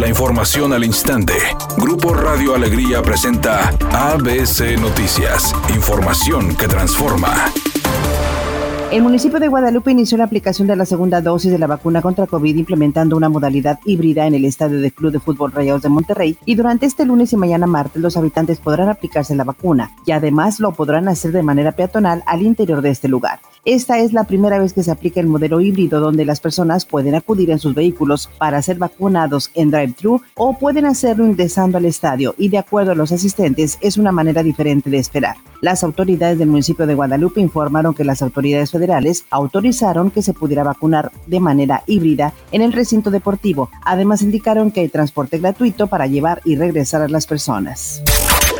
La información al instante. Grupo Radio Alegría presenta ABC Noticias. Información que transforma. El municipio de Guadalupe inició la aplicación de la segunda dosis de la vacuna contra COVID implementando una modalidad híbrida en el estadio de Club de Fútbol Rayados de Monterrey y durante este lunes y mañana martes los habitantes podrán aplicarse la vacuna y además lo podrán hacer de manera peatonal al interior de este lugar. Esta es la primera vez que se aplica el modelo híbrido donde las personas pueden acudir en sus vehículos para ser vacunados en drive-thru o pueden hacerlo ingresando al estadio y de acuerdo a los asistentes es una manera diferente de esperar. Las autoridades del municipio de Guadalupe informaron que las autoridades federales autorizaron que se pudiera vacunar de manera híbrida en el recinto deportivo. Además indicaron que hay transporte gratuito para llevar y regresar a las personas.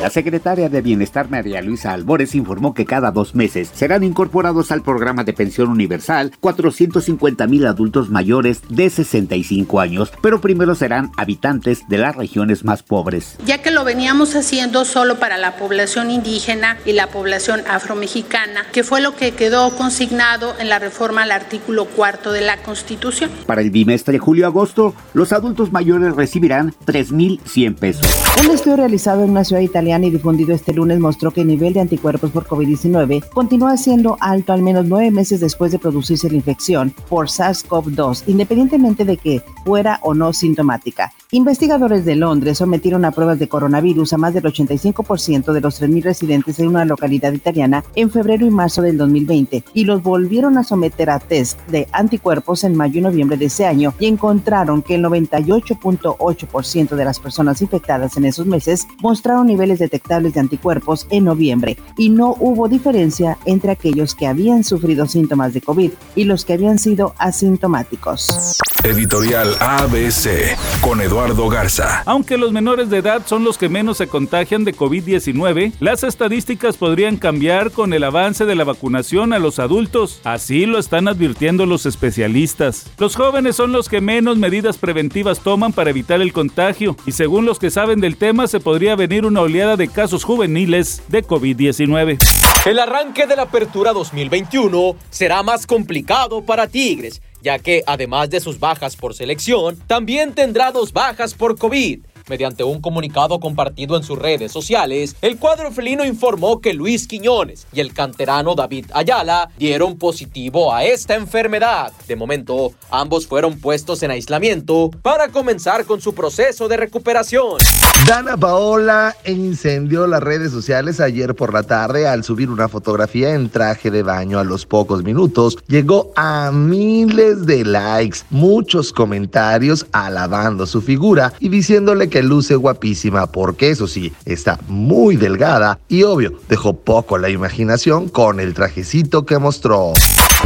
La secretaria de Bienestar María Luisa Albores informó que cada dos meses serán incorporados al programa de pensión universal 450 mil adultos mayores de 65 años, pero primero serán habitantes de las regiones más pobres. Ya que lo veníamos haciendo solo para la población indígena y la población afromexicana, que fue lo que quedó consignado en la reforma al artículo cuarto de la Constitución. Para el bimestre julio-agosto, los adultos mayores recibirán 3.100 pesos. Un estudio realizado en una ciudad italiana y difundido este lunes mostró que el nivel de anticuerpos por COVID-19 continúa siendo alto al menos nueve meses después de producirse la infección por SARS-CoV-2, independientemente de que fuera o no sintomática. Investigadores de Londres sometieron a pruebas de coronavirus a más del 85% de los 3.000 residentes en una localidad italiana en febrero y marzo del 2020 y los volvieron a someter a test de anticuerpos en mayo y noviembre de ese año y encontraron que el 98.8% de las personas infectadas en esos meses mostraron niveles detectables de anticuerpos en noviembre y no hubo diferencia entre aquellos que habían sufrido síntomas de COVID y los que habían sido asintomáticos. Editorial ABC con Eduardo Garza. Aunque los menores de edad son los que menos se contagian de COVID-19, las estadísticas podrían cambiar con el avance de la vacunación a los adultos. Así lo están advirtiendo los especialistas. Los jóvenes son los que menos medidas preventivas toman para evitar el contagio y según los que saben del tema se podría venir una oleada de casos juveniles de COVID-19. El arranque de la apertura 2021 será más complicado para Tigres, ya que además de sus bajas por selección, también tendrá dos bajas por COVID. Mediante un comunicado compartido en sus redes sociales, el cuadro felino informó que Luis Quiñones y el canterano David Ayala dieron positivo a esta enfermedad. De momento, ambos fueron puestos en aislamiento para comenzar con su proceso de recuperación. Dana Paola incendió las redes sociales ayer por la tarde al subir una fotografía en traje de baño a los pocos minutos. Llegó a miles de likes, muchos comentarios alabando su figura y diciéndole que luce guapísima porque eso sí, está muy delgada y obvio, dejó poco la imaginación con el trajecito que mostró.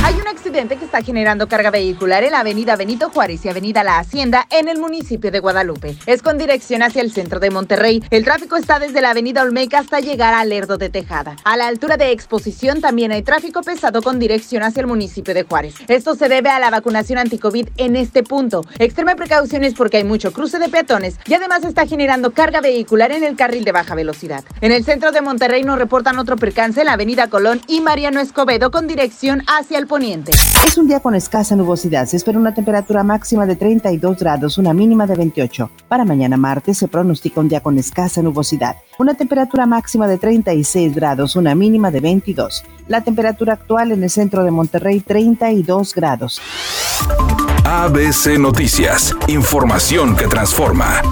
Hay que está generando carga vehicular en la avenida Benito Juárez y avenida La Hacienda en el municipio de Guadalupe. Es con dirección hacia el centro de Monterrey. El tráfico está desde la avenida Olmeca hasta llegar a Lerdo de Tejada. A la altura de Exposición también hay tráfico pesado con dirección hacia el municipio de Juárez. Esto se debe a la vacunación anticovid en este punto. Extreme precauciones porque hay mucho cruce de peatones y además está generando carga vehicular en el carril de baja velocidad. En el centro de Monterrey nos reportan otro percance en la avenida Colón y Mariano Escobedo con dirección hacia el poniente. Es un día con escasa nubosidad. Se espera una temperatura máxima de 32 grados, una mínima de 28. Para mañana martes se pronostica un día con escasa nubosidad. Una temperatura máxima de 36 grados, una mínima de 22. La temperatura actual en el centro de Monterrey 32 grados. ABC Noticias. Información que transforma.